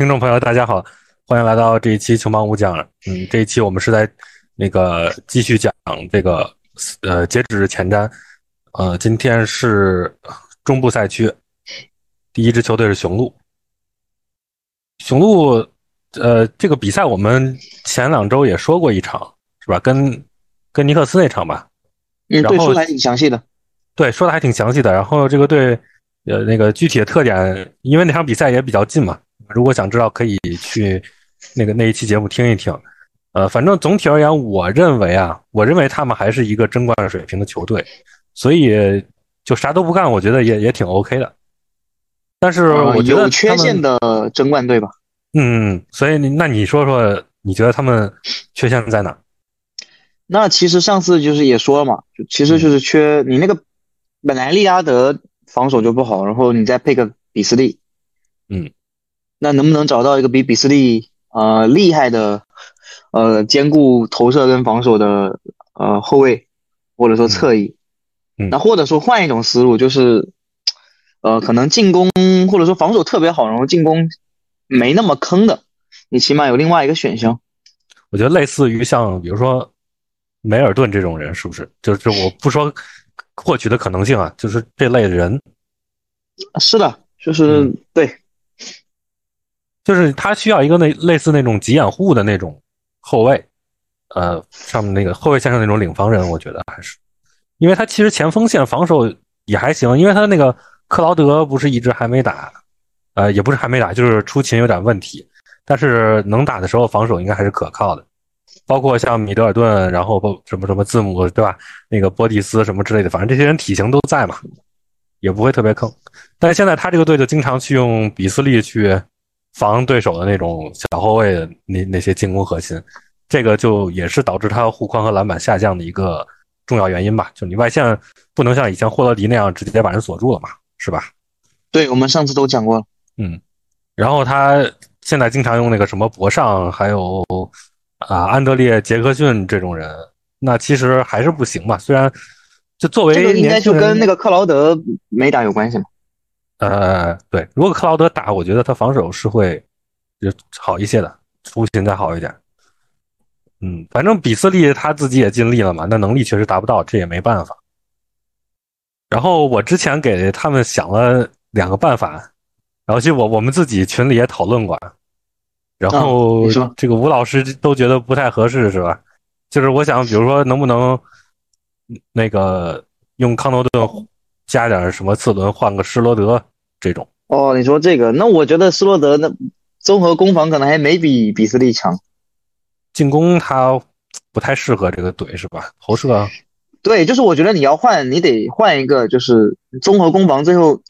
听众朋友，大家好，欢迎来到这一期《球盲五讲》。嗯，这一期我们是在那个继续讲这个呃截止前瞻。呃，今天是中部赛区，第一支球队是雄鹿。雄鹿，呃，这个比赛我们前两周也说过一场，是吧？跟跟尼克斯那场吧。嗯，对，说的还挺详细的。对，说的还挺详细的。然后这个队，呃，那个具体的特点，因为那场比赛也比较近嘛。如果想知道，可以去那个那一期节目听一听。呃，反正总体而言，我认为啊，我认为他们还是一个争冠水平的球队，所以就啥都不干，我觉得也也挺 OK 的。但是我觉得有缺陷的争冠队吧。嗯，所以那你说说，你觉得他们缺陷在哪？那其实上次就是也说了嘛，就其实就是缺你那个本来利拉德防守就不好，然后你再配个比斯利，嗯。那能不能找到一个比比斯利呃厉害的，呃兼顾投射跟防守的呃后卫，或者说侧翼？那或者说换一种思路，就是呃可能进攻或者说防守特别好，然后进攻没那么坑的，你起码有另外一个选项。我觉得类似于像比如说梅尔顿这种人，是不是？就是我不说获取的可能性啊，就是这类人。是的，就是对。就是他需要一个那类似那种急掩护的那种后卫，呃，上面那个后卫线上那种领防人，我觉得还是，因为他其实前锋线防守也还行，因为他那个克劳德不是一直还没打，呃，也不是还没打，就是出勤有点问题，但是能打的时候防守应该还是可靠的，包括像米德尔顿，然后包什么什么字母对吧？那个波蒂斯什么之类的，反正这些人体型都在嘛，也不会特别坑。但是现在他这个队就经常去用比斯利去。防对手的那种小后卫的那那些进攻核心，这个就也是导致他护框和篮板下降的一个重要原因吧。就你外线不能像以前霍勒迪那样直接把人锁住了嘛，是吧？对，我们上次都讲过了。嗯，然后他现在经常用那个什么博尚，还有啊安德烈杰克逊这种人，那其实还是不行嘛。虽然就作为这个应该就跟那个克劳德没打有关系嘛。呃，对，如果克劳德打，我觉得他防守是会就好一些的，出勤再好一点。嗯，反正比斯利他自己也尽力了嘛，那能力确实达不到，这也没办法。然后我之前给他们想了两个办法，然后其实我我们自己群里也讨论过，然后这个吴老师都觉得不太合适，是吧？就是我想，比如说能不能那个用康诺顿加点什么次轮，换个施罗德。这种哦，你说这个，那我觉得斯洛德那综合攻防可能还没比比斯利强，进攻他不太适合这个怼是吧？投射，对，就是我觉得你要换，你得换一个，就是综合攻防最后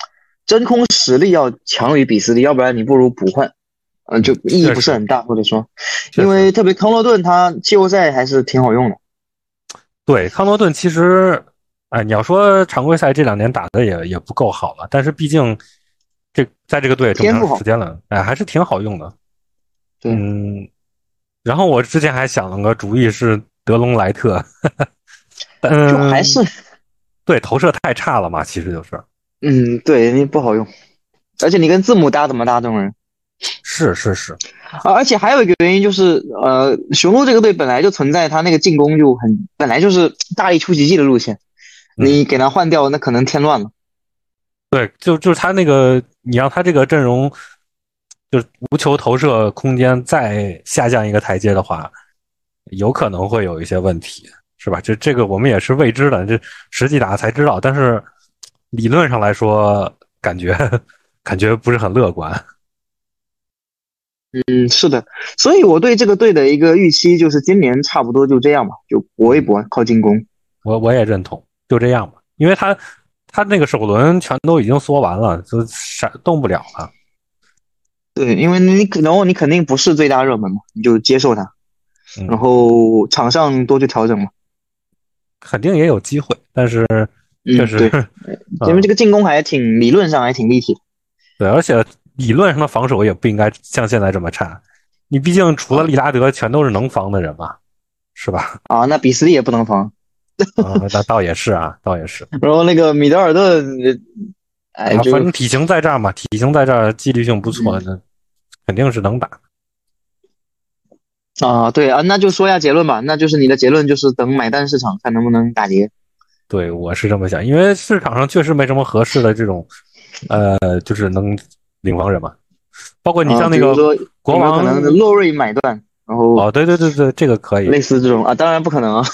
真空实力要强于比斯利，要不然你不如不换，嗯，就意义不是很大，或者说，因为特别康诺顿他季后赛还是挺好用的，对，康诺顿其实，哎，你要说常规赛这两年打的也也不够好了，但是毕竟。这在这个队这么长时间了，哎，还是挺好用的。嗯，然后我之前还想了个主意是德隆莱特，就还是对投射太差了嘛，其实就是。嗯，对，你不好用，而且你跟字母搭怎么搭这种人？是是是，啊，而且还有一个原因就是，呃，雄鹿这个队本来就存在他那个进攻就很本来就是大力出奇迹的路线，你给他换掉，那可能添乱了。对，就就是他那个，你让他这个阵容，就是无球投射空间再下降一个台阶的话，有可能会有一些问题，是吧？这这个我们也是未知的，这实际打才知道。但是理论上来说，感觉感觉不是很乐观。嗯，是的，所以我对这个队的一个预期就是今年差不多就这样吧，就搏一搏，靠进攻。我我也认同，就这样吧，因为他。他那个首轮全都已经缩完了，就闪动不了了。对，因为你可能你肯定不是最大热门嘛，你就接受他，然后场上多去调整嘛。肯定也有机会，但是确实，因为这个进攻还挺理论上还挺立体。对，而且理论上的防守也不应该像现在这么差。你毕竟除了利拉德，全都是能防的人嘛，是吧？啊，那比斯利也不能防。啊，那倒也是啊，倒也是。然后那个米德尔顿，哎，反正体型在这儿嘛，体型在这儿，纪律性不错，那肯定是能打。啊，对啊，那就说一下结论吧。那就是你的结论就是等买单市场看能不能打劫。对，我是这么想，因为市场上确实没什么合适的这种，呃，就是能领防人嘛。包括你像那个国王，可能洛瑞买断，然后哦，对对对对，这个可以。类似这种啊，当然不可能啊。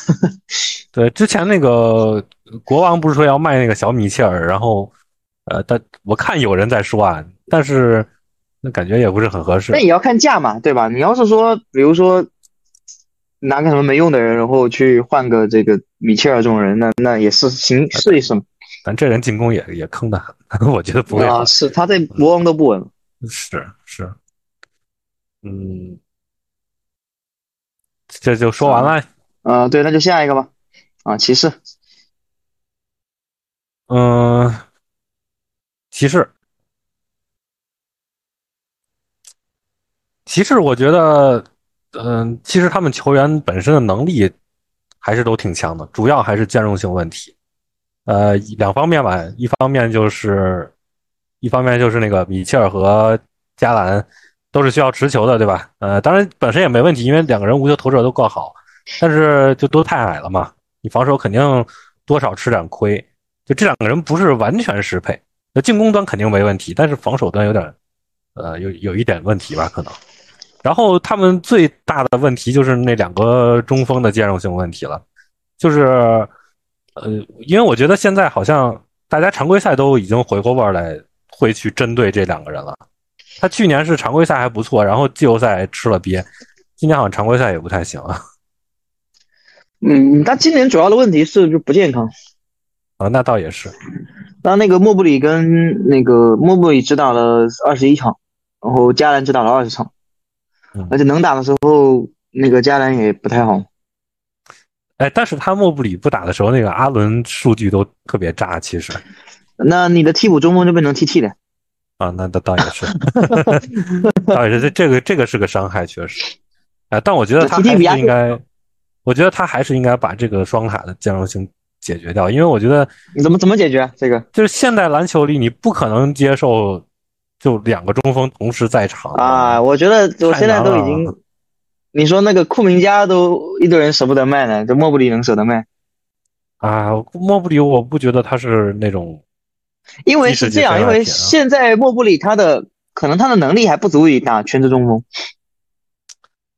对，之前那个国王不是说要卖那个小米切尔，然后呃，但我看有人在说啊，但是。那感觉也不是很合适。那也要看价嘛，对吧？你要是说，比如说拿个什么没用的人，然后去换个这个米切尔这种人，那那也是行试一试嘛。但这人进攻也也坑的很，我觉得不会啊。是他在国王都不稳。是是，嗯，这就说完了。啊，对，那就下一个吧。啊，骑士。嗯，骑士。骑士，我觉得，嗯，其实他们球员本身的能力还是都挺强的，主要还是兼容性问题。呃，两方面吧，一方面就是，一方面就是那个米切尔和加兰都是需要持球的，对吧？呃，当然本身也没问题，因为两个人无球投射都够好，但是就都太矮了嘛，你防守肯定多少吃点亏。就这两个人不是完全适配，那进攻端肯定没问题，但是防守端有点，呃，有有一点问题吧，可能。然后他们最大的问题就是那两个中锋的兼容性问题了，就是，呃，因为我觉得现在好像大家常规赛都已经回过味来，会去针对这两个人了。他去年是常规赛还不错，然后季后赛吃了瘪，今年好像常规赛也不太行啊。嗯，他今年主要的问题是就不健康。啊，那倒也是。那那个莫布里跟那个莫布里只打了二十一场，然后加兰只打了二十场。而且能打的时候，那个加兰也不太好。哎，但是他莫布里不打的时候，那个阿伦数据都特别炸。其实，那你的替补中锋就变成 TT 了。啊，那倒倒也是，倒也是这这个这个是个伤害，确实。啊，但我觉得他还是应该，我觉得他还是应该把这个双塔的兼容性解决掉，因为我觉得你怎么怎么解决这个？就是现代篮球里，你不可能接受。就两个中锋同时在场啊！我觉得我现在都已经，你说那个库明加都一堆人舍不得卖呢，这莫布里能舍得卖？啊，莫布里我不觉得他是那种，因为是这样，因为现在莫布里他的可能他的能力还不足以打全职中锋。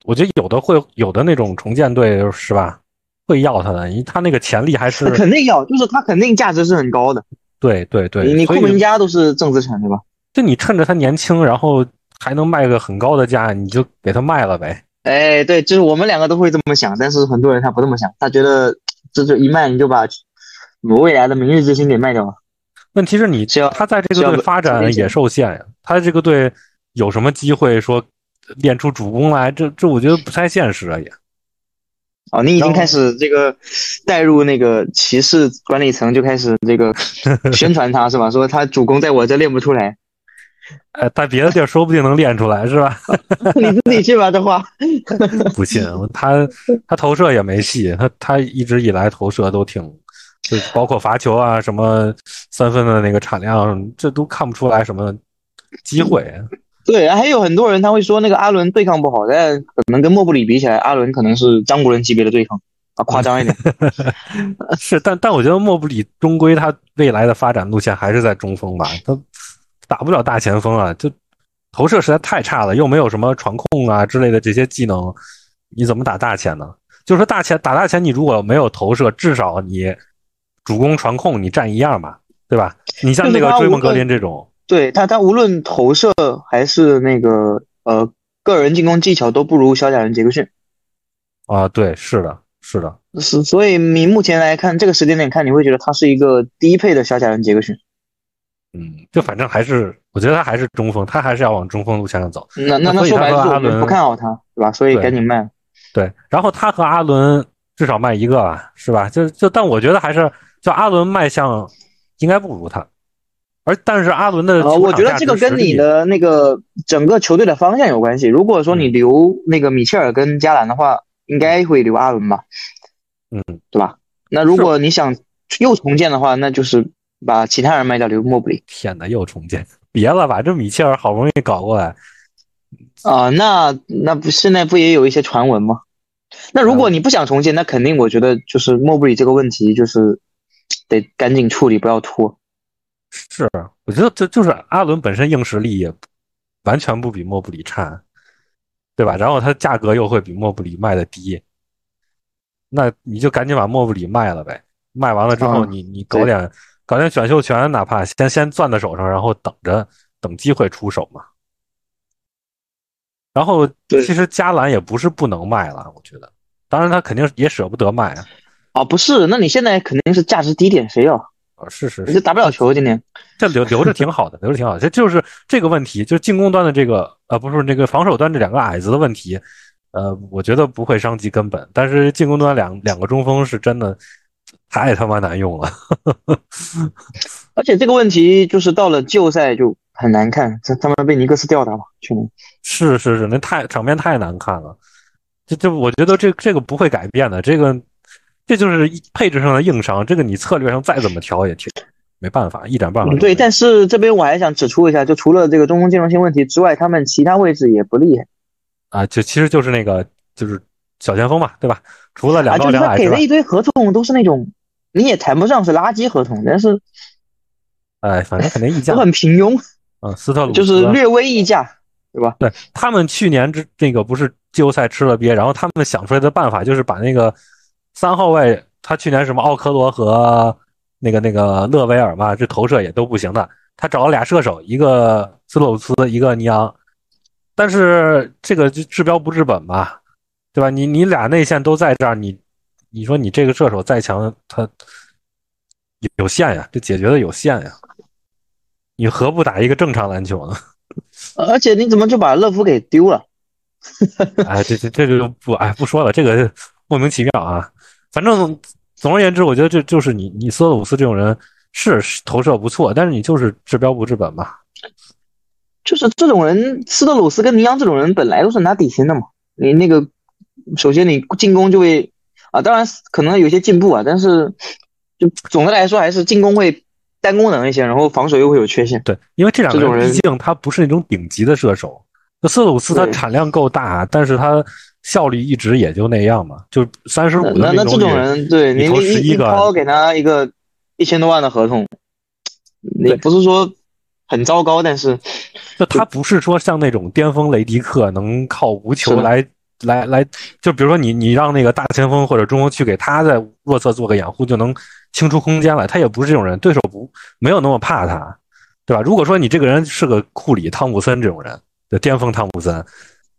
我觉得有的会有的那种重建队是吧，会要他的，因为他那个潜力还是肯定要，就是他肯定价值是很高的。对对对，你库明加都是正资产对吧？就你趁着他年轻，然后还能卖个很高的价，你就给他卖了呗。哎，对，就是我们两个都会这么想，但是很多人他不这么想，他觉得这就一卖你就把我未来的明日之星给卖掉了。问题是你他在这个队发展也受限呀，他这个队有什么机会说练出主攻来？这这我觉得不太现实啊也。哦，你已经开始这个带入那个骑士管理层，就开始这个 宣传他是吧？说他主攻在我这练不出来。呃，在别的地儿说不定能练出来，是吧？你自己去吧，这话不信。他他投射也没戏，他他一直以来投射都挺，就包括罚球啊，什么三分的那个产量，这都看不出来什么机会。对，还有很多人他会说那个阿伦对抗不好，但可能跟莫布里比起来，阿伦可能是张国伦级别的对抗啊，夸张一点。是，但但我觉得莫布里终归他未来的发展路线还是在中锋吧，他。打不了大前锋啊，就投射实在太差了，又没有什么传控啊之类的这些技能，你怎么打大前呢？就是说大前打大前，你如果没有投射，至少你主攻传控你占一样嘛，对吧？你像那个追梦格林这种，对他他无论投射还是那个呃个人进攻技巧都不如小贾伦杰克逊啊，对，是的，是的，是，所以你目前来看这个时间点看，你会觉得他是一个低配的小贾伦杰克逊。嗯，就反正还是，我觉得他还是中锋，他还是要往中锋路线上走。那那那说白了，阿伦不看好他，对吧？所以赶紧卖。对，然后他和阿伦至少卖一个吧，是吧？就就，但我觉得还是叫阿伦卖相应该不如他。而但是阿伦的，我觉得这个跟你的那个整个球队的方向有关系。如果说你留那个米切尔跟加兰的话，应该会留阿伦吧？嗯，对吧？那如果你想又重建的话，那就是。把其他人卖掉，留莫布里。天哪，又重建？别了吧，这米切尔好不容易搞过来，啊，那那不现在不也有一些传闻吗？那如果你不想重建，那肯定我觉得就是莫布里这个问题就是得赶紧处理，不要拖。是，我觉得这就是阿伦本身硬实力也完全不比莫布里差，对吧？然后他价格又会比莫布里卖的低，那你就赶紧把莫布里卖了呗。卖完了之后，你你搞点搞点选秀权，哪怕先先攥在手上，然后等着等机会出手嘛。然后其实加兰也不是不能卖了，我觉得，当然他肯定也舍不得卖啊。啊，不是，那你现在肯定是价值低点，谁要？啊，是是，你就打不了球今年，这留留着挺好的，留着挺好的。这就是这个问题，就是进攻端的这个，呃，不是那个防守端这两个矮子的问题，呃，我觉得不会伤及根本。但是进攻端两两个中锋是真的太他妈难用了，而且这个问题就是到了季后赛就很难看，他他们被尼克斯吊打嘛，去年是是是，那太场面太难看了，这这我觉得这这个不会改变的，这个。这就是配置上的硬伤，这个你策略上再怎么调也挺没办法，一点办法。对，但是这边我还想指出一下，就除了这个中锋兼容性问题之外，他们其他位置也不厉害啊。就其实就是那个就是小前锋嘛，对吧？除了两高两矮，给了一堆合同都是那种你也谈不上是垃圾合同，但是哎，反正肯定溢价都很平庸。嗯，斯特鲁 就是略微溢价，对吧？对他们去年之那个不是季后赛吃了鳖，然后他们想出来的办法就是把那个。三号位，他去年什么奥科罗和那个那个勒维尔嘛，这投射也都不行的。他找了俩射手，一个斯洛斯，一个尼昂，但是这个就治标不治本吧，对吧？你你俩内线都在这儿，你你说你这个射手再强，他有限呀，这解决的有限呀。你何不打一个正常篮球呢？而且你怎么就把乐福给丢了？哎，这这这就不哎不说了，这个莫名其妙啊。反正总而言之，我觉得这就是你你斯特鲁斯这种人是投射不错，但是你就是治标不治本嘛。就是这种人，斯特鲁斯跟尼昂这种人本来都是拿底薪的嘛。你那个首先你进攻就会啊，当然可能有些进步啊，但是就总的来说还是进攻会单功能一些，然后防守又会有缺陷。对，因为这两个人毕竟他不是那种顶级的射手。那斯特鲁斯他产量够大，但是他。效率一直也就那样嘛，就三十五那那这种人，对你你一抛给他一个一千多万的合同，你不是说很糟糕，但是就他不是说像那种巅峰雷迪克能靠无球来来来，就比如说你你让那个大前锋或者中锋去给他在弱侧做个掩护，就能清出空间来。他也不是这种人，对手不没有那么怕他，对吧？如果说你这个人是个库里、汤普森这种人的巅峰汤普森。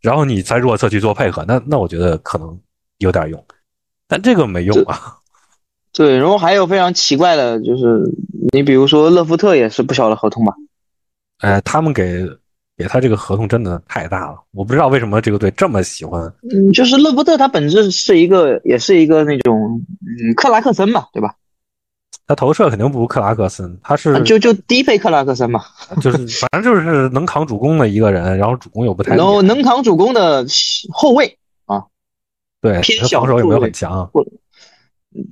然后你在弱侧去做配合，那那我觉得可能有点用，但这个没用啊。对，然后还有非常奇怪的，就是你比如说勒夫特也是不小的合同吧？哎，他们给给他这个合同真的太大了，我不知道为什么这个队这么喜欢。嗯，就是勒夫特他本质是一个，也是一个那种嗯克拉克森嘛，对吧？他投射肯定不如克拉克森，他是就就低配克拉克森嘛，就是反正就是能扛主攻的一个人，然后主攻又不太，然后能扛主攻的后卫啊，对，偏小，防守也没有很强，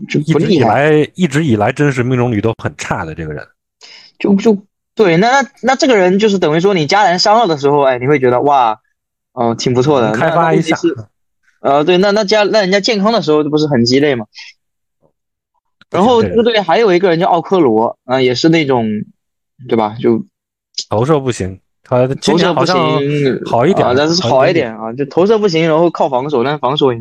就一直以来一直以来真实命中率都很差的这个人，就就对，那那那这个人就是等于说你家人伤了的时候，哎，你会觉得哇，哦，挺不错的，开发一下，呃，对，那那家那人家健康的时候，这不是很鸡肋吗？然后这个队还有一个人叫奥科罗啊，也是那种，对吧？就投射不行，他投射不行，好一点，但是好一点啊，就投射不行，然后靠防守，但防守也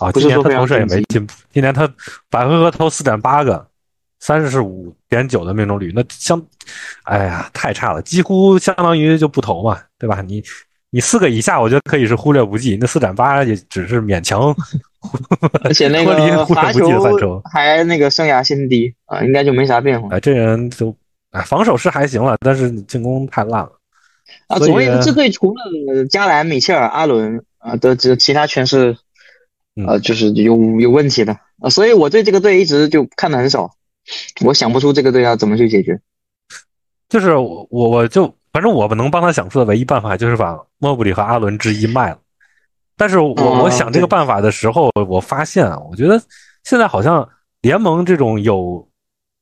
啊，今年他投射也没进步。今年他百回合投四点八个，三十五点九的命中率，那相，哎呀，太差了，几乎相当于就不投嘛，对吧？你你四个以下，我觉得可以是忽略不计，那四点八也只是勉强。而且那个罚球还那个生涯新低啊，应该就没啥变化。哎，这人就哎，防守是还行了，但是进攻太烂了啊。总而言之，这队除了加兰、米切尔、阿伦啊的这其他全是呃，就是有有问题的啊。所以我对这个队一直就看的很少，我想不出这个队要怎么去解决。就是我我我就反正我们能帮他想出的唯一办法就是把莫布里和阿伦之一卖了。但是我我想这个办法的时候，我发现啊，我觉得现在好像联盟这种有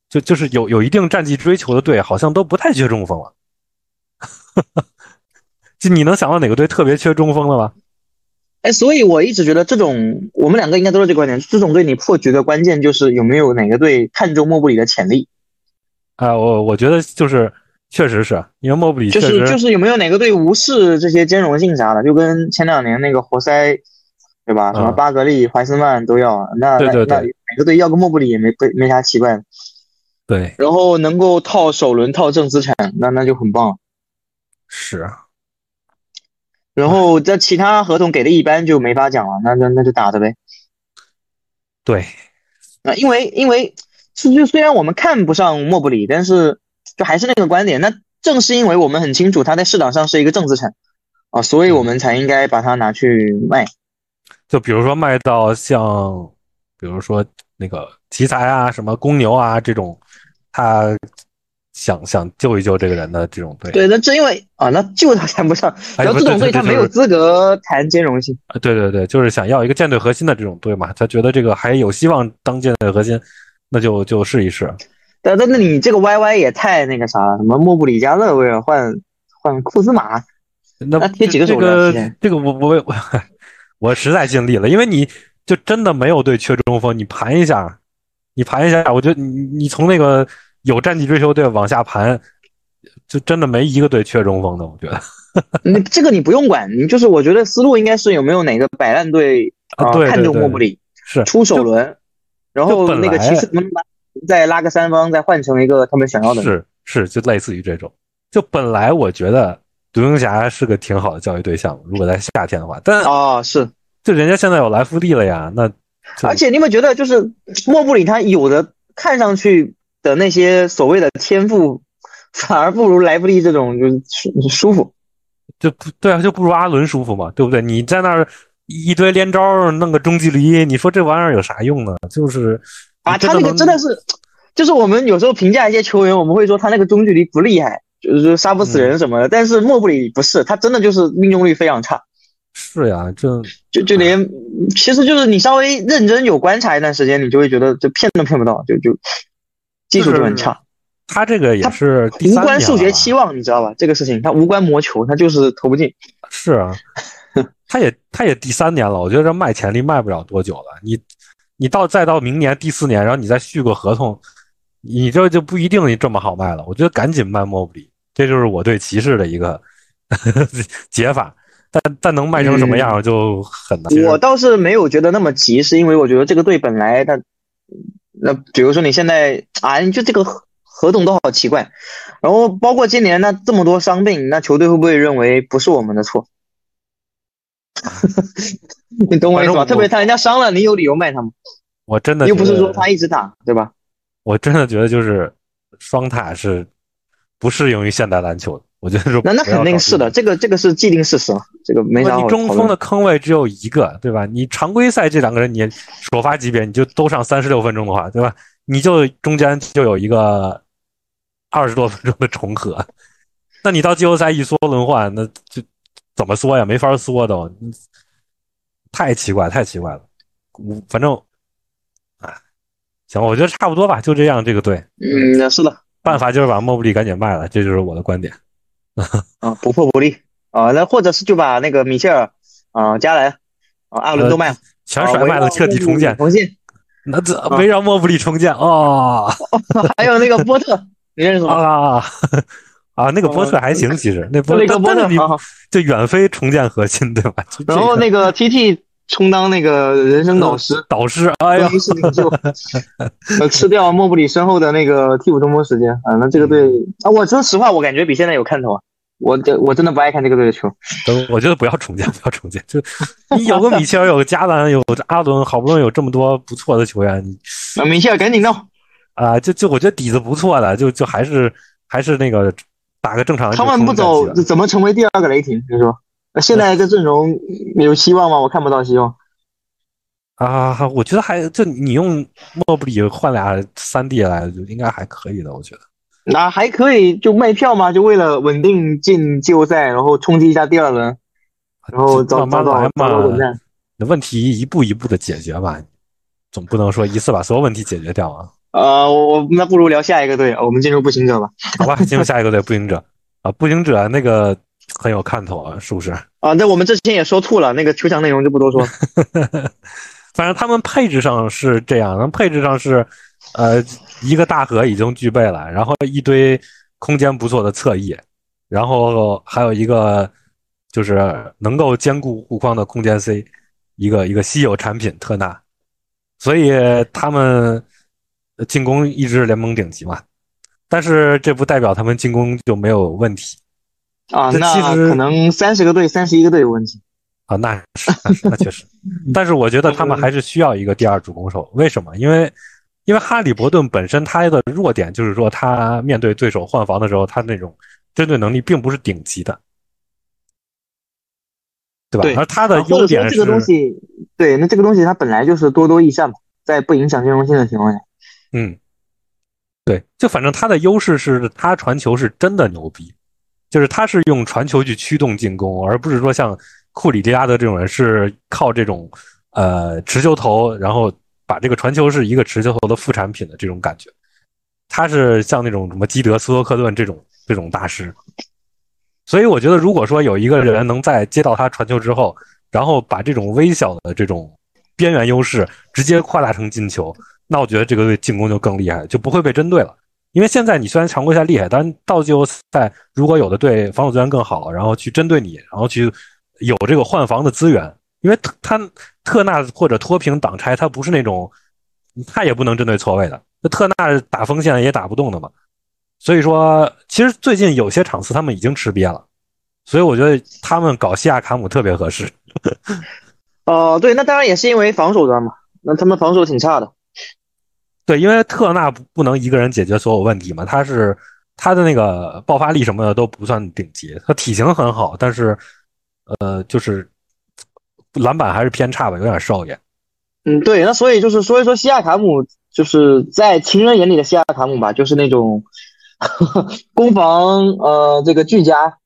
就就是有有一定战绩追求的队，好像都不太缺中锋了。就你能想到哪个队特别缺中锋了吗？哎，所以我一直觉得这种我们两个应该都是这个观点，这种队你破局的关键就是有没有哪个队看中莫布里的潜力。啊，我我觉得就是确实是因为莫布里就是就是有没有哪个队无视这些兼容性啥的，就跟前两年那个活塞，对吧？什么巴格利、怀斯曼都要，那那那每个队要个莫布里也没没没啥奇怪。对，然后能够套首轮套正资产，那那就很棒。是啊。然后这其他合同给的一般就没法讲了，那那那就打着呗。对，那因为因为其实虽然我们看不上莫布里，但是就还是那个观点，那正是因为我们很清楚他在市场上是一个正资产啊，所以我们才应该把它拿去卖。就比如说卖到像，比如说那个奇才啊、什么公牛啊这种，他。想想救一救这个人的这种队，对，那正因为啊，那救他谈不上，然后这种队他没有资格谈兼容性。对对对，就是想要一个舰队核心的这种队嘛，他觉得这个还有希望当舰队核心，那就就试一试。但那那你这个 YY 也太那个啥了，什么莫布里加勒维尔换换库兹马，那贴几个这个这个我我我 我实在尽力了，因为你就真的没有队缺中锋，你盘一下，你盘一下，我觉得你你从那个。有战绩追求队往下盘，就真的没一个队缺中锋的。我觉得，你这个你不用管，你就是我觉得思路应该是有没有哪个摆烂队啊看中莫布里是出首轮，然后那个骑士能再拉个三方，再换成一个他们想要的。是是，就类似于这种。就本来我觉得独行侠是个挺好的教育对象，如果在夏天的话，但啊是，就人家现在有莱弗利了呀，那而且你有没有觉得就是莫布里他有的看上去。的那些所谓的天赋，反而不如莱弗利这种就是舒舒服，就不对啊，就不如阿伦舒服嘛，对不对？你在那儿一堆连招弄个中距离，你说这玩意儿有啥用呢？就是啊，他那个真的是，就是我们有时候评价一些球员，我们会说他那个中距离不厉害，就是杀不死人什么的。但是莫布里不是，他真的就是命中率非常差。是呀，这就就连其实就是你稍微认真有观察一段时间，你就会觉得这骗都骗不到，就就。技术就很差，他这个也是无关数学期望，你知道吧？这个事情他无关魔球，他就是投不进。是啊，他也他也第三年了，我觉得这卖潜力卖不了多久了。你你到再到明年第四年，然后你再续个合同，你这就不一定这么好卖了。我觉得赶紧卖莫布里，这就是我对骑士的一个 解法。但但能卖成什么样就很难。我倒是没有觉得那么急，是因为我觉得这个队本来他。那比如说你现在啊，你就这个合同都好奇怪，然后包括今年那这么多伤病，那球队会不会认为不是我们的错？你懂我意思吧？特别他人家伤了，你有理由卖他吗？我真的又不是说他一直打，对吧？我真的觉得就是双塔是不适用于现代篮球的。我觉得说那那肯定是的，这个这个是既定事实了，这个没啥你中锋的坑位只有一个，对吧？你常规赛这两个人，你首发级别你就都上三十六分钟的话，对吧？你就中间就有一个二十多分钟的重合，那你到季后赛一缩轮换，那就怎么缩呀？没法缩都，太奇怪，太奇怪了。我反正啊，行，我觉得差不多吧，就这样。这个队，嗯，是的，办法就是把莫布利赶紧卖了，这就是我的观点。啊，不破不立啊，那或者是就把那个米切尔啊、加莱啊、阿伦都卖了，全甩卖了，彻底重建。重建，那这围绕莫布利重建哦。还有那个波特，你认识吗？啊啊，那个波特还行，其实那波特，波特就远非重建核心，对吧？然后那个 TT 充当那个人生导师，导师，哎呀，呃，吃掉莫布里身后的那个替补中锋时间啊，那这个队啊，我说实话，我感觉比现在有看头啊。我这我真的不爱看这个队的球。我觉得不要重建，不要重建。就你有个米切尔，有个加兰，有阿伦，好不容易有这么多不错的球员，你啊，米切尔赶紧弄啊！就就我觉得底子不错的，就就还是还是那个打个正常。他们不走，怎么成为第二个雷霆？你说，现在这阵容有希望吗？我看不到希望。啊，我觉得还就你用莫布里换俩三 D 来，就应该还可以的。我觉得。那还可以就卖票嘛，就为了稳定进季后赛，然后冲击一下第二轮，然后找找找找稳战。那问题一步一步的解决吧，总不能说一次把所有问题解决掉啊。呃，我我那不如聊下一个队，我们进入步行者吧。好吧，进入下一个队，步行者啊，步行者那个很有看头啊，是不是？啊，那我们之前也说吐了，那个球场内容就不多说。反正他们配置上是这样，配置上是，呃，一个大核已经具备了，然后一堆空间不错的侧翼，然后还有一个就是能够兼顾护框的空间 C，一个一个稀有产品特纳，所以他们进攻一直是联盟顶级嘛。但是这不代表他们进攻就没有问题啊，那可能三十个队三十一个队有问题。啊，那是那确实，但是我觉得他们还是需要一个第二主攻手。为什么？因为因为哈利伯顿本身他的弱点就是说，他面对对手换防的时候，他那种针对能力并不是顶级的，对吧？而他的优点是这个东西，对，那这个东西它本来就是多多益善嘛，在不影响兼容性的情况下，嗯，对，就反正他的优势是他传球是真的牛逼，就是他是用传球去驱动进攻，而不是说像。库里、利拉德这种人是靠这种，呃，持球投，然后把这个传球是一个持球投的副产品的这种感觉。他是像那种什么基德、斯托克顿这种这种大师。所以我觉得，如果说有一个人能在接到他传球之后，然后把这种微小的这种边缘优势直接扩大成进球，那我觉得这个队进攻就更厉害，就不会被针对了。因为现在你虽然常规赛厉害，但到季后赛如果有的队防守资源更好，然后去针对你，然后去。有这个换防的资源，因为他特纳或者脱平挡拆，他不是那种，他也不能针对错位的。那特纳打锋线也打不动的嘛。所以说，其实最近有些场次他们已经吃瘪了，所以我觉得他们搞西亚卡姆特别合适。哦，对，那当然也是因为防守端嘛。那他们防守挺差的。对，因为特纳不不能一个人解决所有问题嘛，他是他的那个爆发力什么的都不算顶级，他体型很好，但是。呃，就是篮板还是偏差吧，有点少爷。嗯，对，那所以就是所以说，西亚卡姆就是在情人眼里的西亚卡姆吧，就是那种 攻防呃这个俱佳。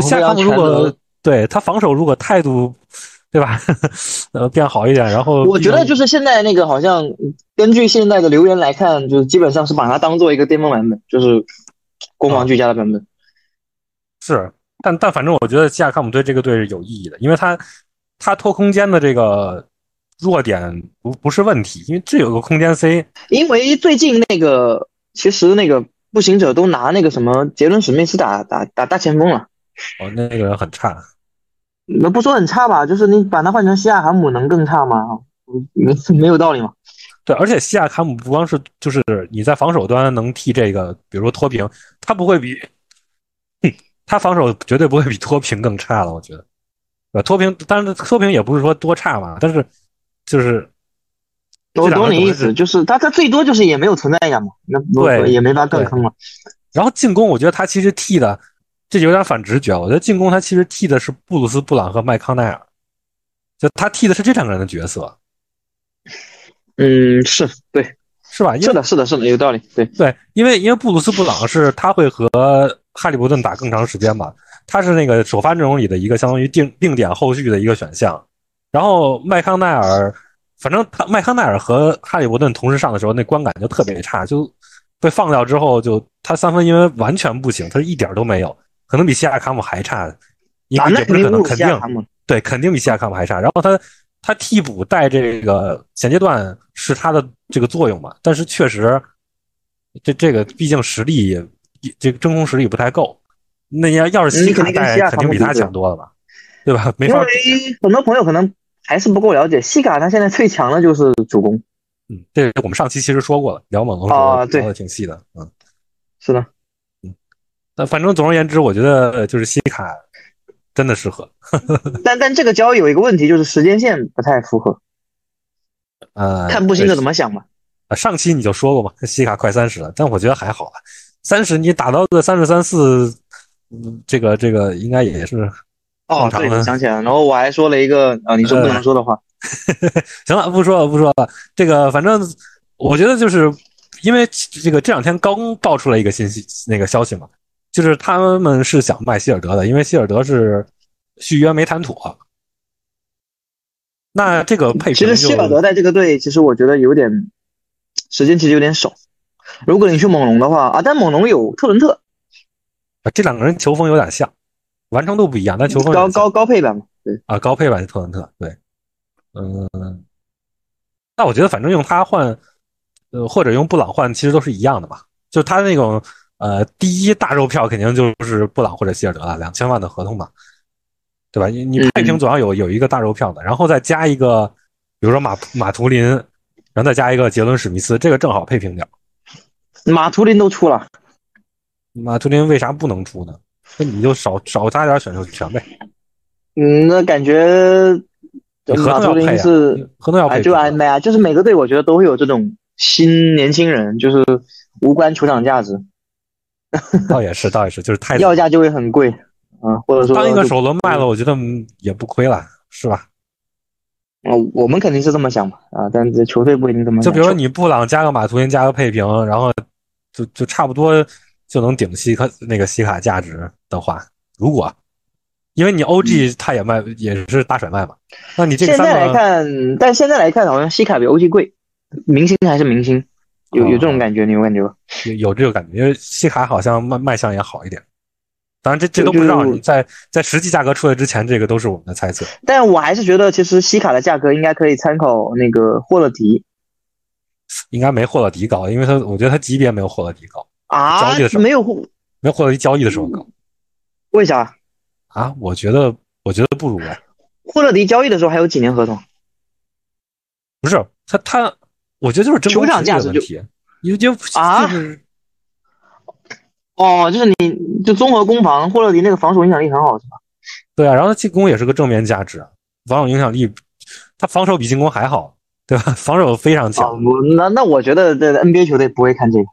西亚卡姆如果对他防守如果态度对吧，呃变好一点，然后我觉得就是现在那个好像根据现在的留言来看，就是基本上是把它当做一个巅峰版本，就是攻防俱佳的版本。是。但但反正我觉得西亚卡姆对这个队是有意义的，因为他他拖空间的这个弱点不不是问题，因为这有个空间 C。因为最近那个其实那个步行者都拿那个什么杰伦史密斯打打打大前锋了。哦，那个人很差。那不说很差吧，就是你把它换成西亚卡姆能更差吗？没 没有道理嘛。对，而且西亚卡姆不光是就是你在防守端能替这个，比如说脱平，他不会比。他防守绝对不会比脱平更差了，我觉得。呃，脱平，但是脱平也不是说多差嘛，但是就是，我懂你意思，就是他他最多就是也没有存在感嘛，那对也没法更坑了。然后进攻，我觉得他其实替的这有点反直觉，我觉得进攻他其实替的是布鲁斯布朗和麦康奈尔，就他替的是这两个人的角色。嗯，是对，是吧？是的，是的，是的，有道理。对对，因为因为布鲁斯布朗是他会和。哈利伯顿打更长时间嘛，他是那个首发阵容里的一个相当于定定点后续的一个选项。然后麦康奈尔，反正他麦康奈尔和哈利伯顿同时上的时候，那观感就特别差，就被放掉之后，就他三分因为完全不行，他一点都没有，可能比西亚卡姆还差，也也不是可能肯定对，肯定比西亚卡姆还差。然后他他替补带这个前阶段是他的这个作用嘛，但是确实这这个毕竟实力。这个真空实力不太够，那要要是西卡带，肯定比他强多了吧，对吧？没法。因为很多朋友可能还是不够了解西卡，他现在最强的就是主攻。嗯，这我们上期其实说过了，聊猛龙说聊的挺细的，嗯，是的，嗯。那反正总而言之，我觉得就是西卡真的适合。但但这个交易有一个问题，就是时间线不太符合。呃，看步行者怎么想吧。啊，上期你就说过嘛，西卡快三十了，但我觉得还好啊。三十，你打到个三十三四，嗯，这个这个应该也是哦，对，想起来了。然后我还说了一个啊，你说不能说的话。行了，不说了，不说了。这个反正我觉得就是因为这个这两天刚爆出来一个信息，那个消息嘛，就是他们是想卖希尔德的，因为希尔德是续约没谈妥。那这个配其实希尔德在这个队，其实我觉得有点时间，其实有点少。如果你去猛龙的话啊，但猛龙有特伦特，啊，这两个人球风有点像，完成度不一样，但球风高高高配版嘛，对啊，高配版的特伦特，对，嗯，那我觉得反正用他换，呃，或者用布朗换，其实都是一样的嘛，就他那种呃第一大肉票肯定就是布朗或者希尔德了，两千万的合同嘛，对吧？你你配平总要有有一个大肉票的，然后再加一个，比如说马马图林，然后再加一个杰伦史密斯，这个正好配平掉。马图林都出了，马图林为啥不能出呢？那你就少少加点选秀权呗。嗯，那感觉马图林是合同要配，就哎没啊，就是每个队我觉得都会有这种新年轻人，就是无关球场价值。倒也是，倒也是，就是太要价就会很贵啊，或者说当一个首轮卖了，我觉得也不亏了，是吧？嗯，我们肯定是这么想嘛啊，但是球队不一定这么想。就比如说你布朗加个马图林加个佩平，然后就就差不多就能顶西卡那个西卡价值的话，如果因为你 OG 他也卖也是大甩卖嘛，那你这现在来看，但现在来看好像西卡比 OG 贵，明星还是明星，有有这种感觉，你有感觉吗？有有这个感觉，因为西卡好像卖卖相也好一点。当然，这这都不知道。在在实际价格出来之前，这个都是我们的猜测。但我还是觉得，其实西卡的价格应该可以参考那个霍勒迪。应该没霍勒迪高，因为他我觉得他级别没有霍勒迪高啊。交易的时候没有霍，没有霍勒迪交易的时候高。为啥？啊，我觉得我觉得不如哎。霍勒迪交易的时候还有几年合同？不是他他，我觉得就是球场价值问题，因就啊。哦，就是你就综合攻防，霍勒迪那个防守影响力很好，是吧？对啊，然后他进攻也是个正面价值，防守影响力，他防守比进攻还好，对吧？防守非常强。我那那我觉得这 NBA 球队不会看这个，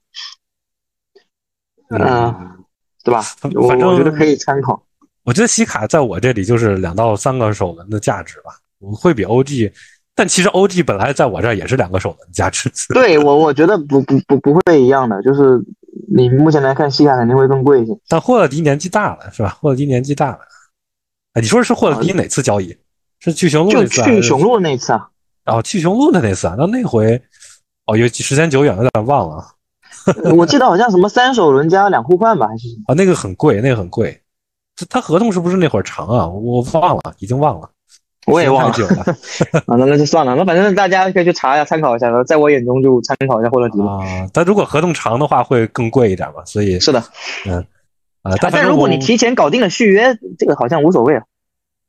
嗯，对吧？反正我觉得可以参考。我觉得西卡在我这里就是两到三个守门的价值吧，我会比 OG，但其实 OG 本来在我这儿也是两个首轮加持。对我我觉得不不不不会一样的，就是。你目前来看，西卡肯定会更贵一些。但霍勒迪年纪大了，是吧？霍勒迪年纪大了。哎，你说是霍勒迪哪次交易？是去雄鹿那次？去雄鹿那次啊？哦，去雄鹿的那次啊？那那回哦，有时间久远，有点忘了。我记得好像什么三首轮加两互换吧，还是啊？那个很贵，那个很贵。他他合同是不是那会儿长啊？我忘了，已经忘了。我也忘了，啊，那那就算了，那反正大家可以去查一下，参考一下。在我眼中就参考一下霍勒迪啊。但如果合同长的话，会更贵一点嘛？所以是的，嗯啊。但如果你提前搞定了续约，这个好像无所谓啊。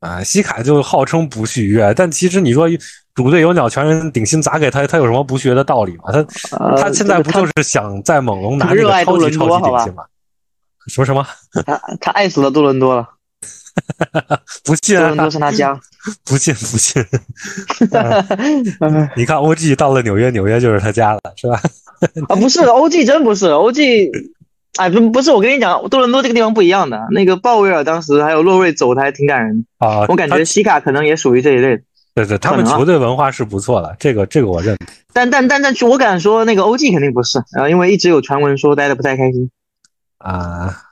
啊，西卡就号称不续约，但其实你说主队有鸟全人顶薪砸给他，他有什么不续约的道理吗？他他现在不就是想在猛龙拿这个超级超级顶薪吗？说什么？他他爱死了多伦多了。不信，多伦多是他家。不信不信，你看 OG 到了纽约，纽约就是他家了，是吧？啊，不是 OG，真不是 OG，哎，不不是，我跟你讲，多伦多这个地方不一样的。那个鲍威尔当时还有洛瑞走的还挺感人啊。我感觉西卡可能也属于这一类。对对，他们球队文化是不错的，这个这个我认。但但但但，我敢说那个 OG 肯定不是啊，因为一直有传闻说待的不太开心啊。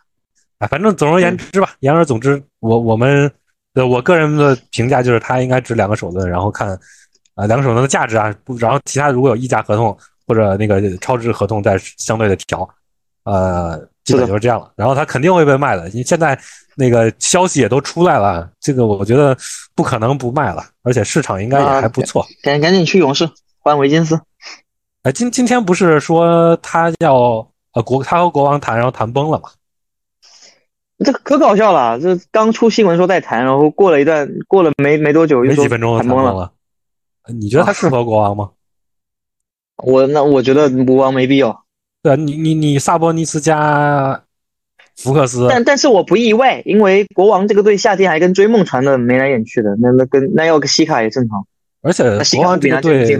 啊，反正总而言之吧，言而总之，我我们。呃我个人的评价就是他应该值两个首轮，然后看啊两个首轮的价值啊，然后其他如果有溢价合同或者那个超值合同再相对的调，呃，基本就是这样了。然后他肯定会被卖的，因为现在那个消息也都出来了，这个我觉得不可能不卖了，而且市场应该也还不错。赶赶紧去勇士换维金斯。哎，今今天不是说他要呃国他和国王谈，然后谈崩了吗？这可搞笑了！这刚出新闻说在谈，然后过了一段，过了没没多久，没几分钟谈崩了。你觉得他适合国王吗？我那我觉得国王没必要。对啊，你你你萨博尼斯加福克斯，但但是我不意外，因为国王这个队夏天还跟追梦传的眉来眼去的，那那跟那要个西卡也正常。而且国王这个队，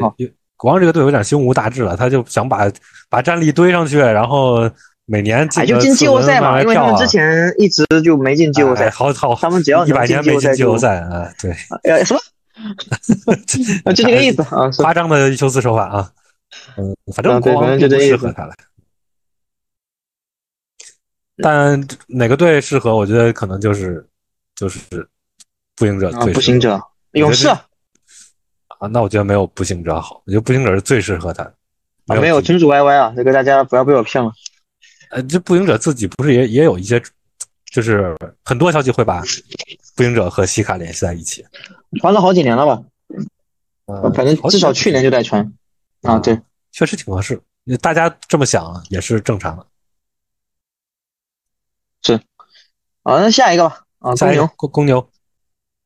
国王这个队有点胸无大志了，他就想把把战力堆上去，然后。每年哎就进季后赛嘛，因为他们之前一直就没进季后赛。好好，他们只要一百年没进季后赛啊，对。呃，什么？就这个意思啊，夸张的修辞手法啊。嗯，反正国王就不适合他了。但哪个队适合？我觉得可能就是就是步行者。步行者，勇士。啊，那我觉得没有步行者好。我觉得步行者是最适合他。啊，没有群主 YY 啊，这个大家不要被我骗了。呃，这步行者自己不是也也有一些就是很多消息会把步行者和西卡联系在一起，传了好几年了吧？呃，反正至少去年就在传啊，对，确实挺合适。大家这么想也是正常的。是，啊，那下一个吧。啊，公牛，公牛，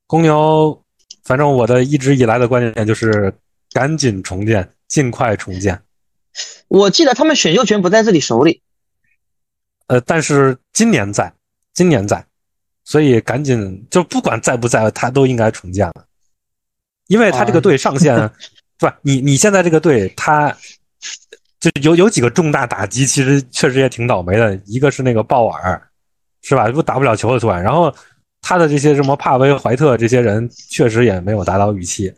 公牛，反正我的一直以来的观点就是赶紧重建，尽快重建。我记得他们选秀权不在自己手里。呃，但是今年在，今年在，所以赶紧就不管在不在，他都应该重建了，因为他这个队上限，不，你你现在这个队他。就有有几个重大打击，其实确实也挺倒霉的。一个是那个鲍尔，是吧？不打不了球了突然。然后他的这些什么帕威、怀特这些人，确实也没有达到预期。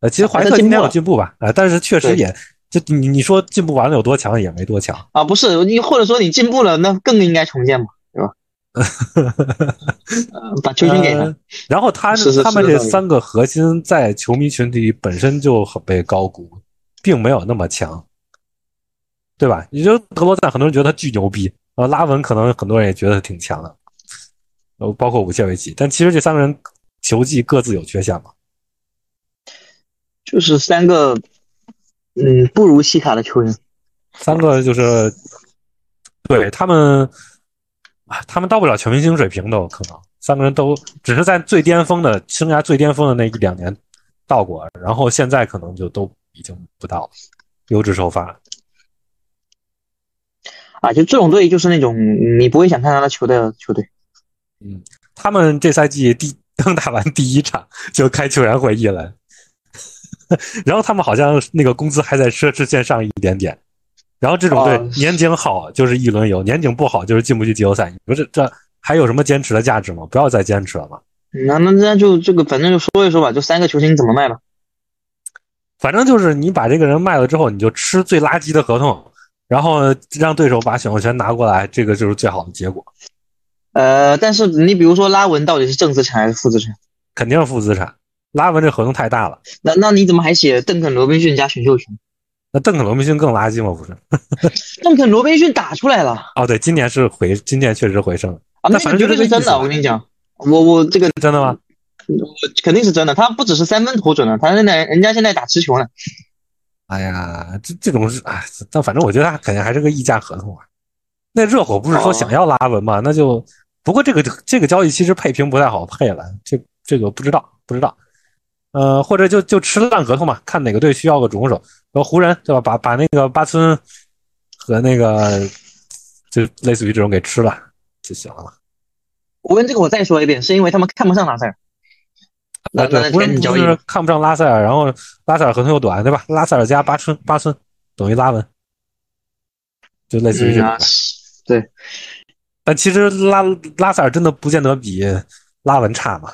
呃，其实怀特今天有进步吧？呃，但是确实也就你你说进步完了有多强，也没多强啊。不是你或者说你进步了，那更应该重建嘛，对吧？把球星给他。然后他他们这三个核心在球迷群体本身就很被高估，并没有那么强。对吧？你就德罗赞，很多人觉得他巨牛逼啊。拉文可能很多人也觉得挺强的，呃，包括武切维奇。但其实这三个人球技各自有缺陷嘛。就是三个，嗯，不如西卡的球员。三个就是，对他们，啊，他们到不了全明星水平都可能。三个人都只是在最巅峰的生涯最巅峰的那一两年到过，然后现在可能就都已经不到优质首发。啊，就这种队就是那种你不会想看他的球的球队。嗯，他们这赛季第 刚打完第一场就开球员会议了，然后他们好像那个工资还在奢侈线上一点点。然后这种对年景好就是一轮游，年景不好就是进不去季后赛。不是这还有什么坚持的价值吗？不要再坚持了嘛。那那那就这个反正就说一说吧，就三个球星怎么卖吧。反正就是你把这个人卖了之后，你就吃最垃圾的合同。然后让对手把选秀权拿过来，这个就是最好的结果。呃，但是你比如说拉文到底是正资产还是负资产？肯定是负资产。拉文这合同太大了。那那你怎么还写邓肯罗宾逊加选秀权？那邓肯罗宾逊更垃圾吗？不是？邓肯罗宾逊打出来了。哦，对，今年是回，今年确实回升了。啊，那绝对是真的。我跟你讲，我我这个真的吗？我肯定是真的。他不只是三分投准了，他现在人家现在打持球呢。哎呀，这这种是哎，但反正我觉得他肯定还是个溢价合同啊。那热火不是说想要拉文吗？那就不过这个这个交易其实配平不太好配了，这这个不知道不知道。呃，或者就就吃烂合同嘛，看哪个队需要个主攻手，然后湖人对吧？把把那个巴村和那个就类似于这种给吃了就行了。湖人这个我再说一遍，是因为他们看不上拉塞尔。那对，湖人就是看不上拉塞尔，然后拉塞尔合同又短，对吧？拉塞尔加巴村，巴村等于拉文，就类似于这种。对，但其实拉拉塞尔真的不见得比拉文差嘛。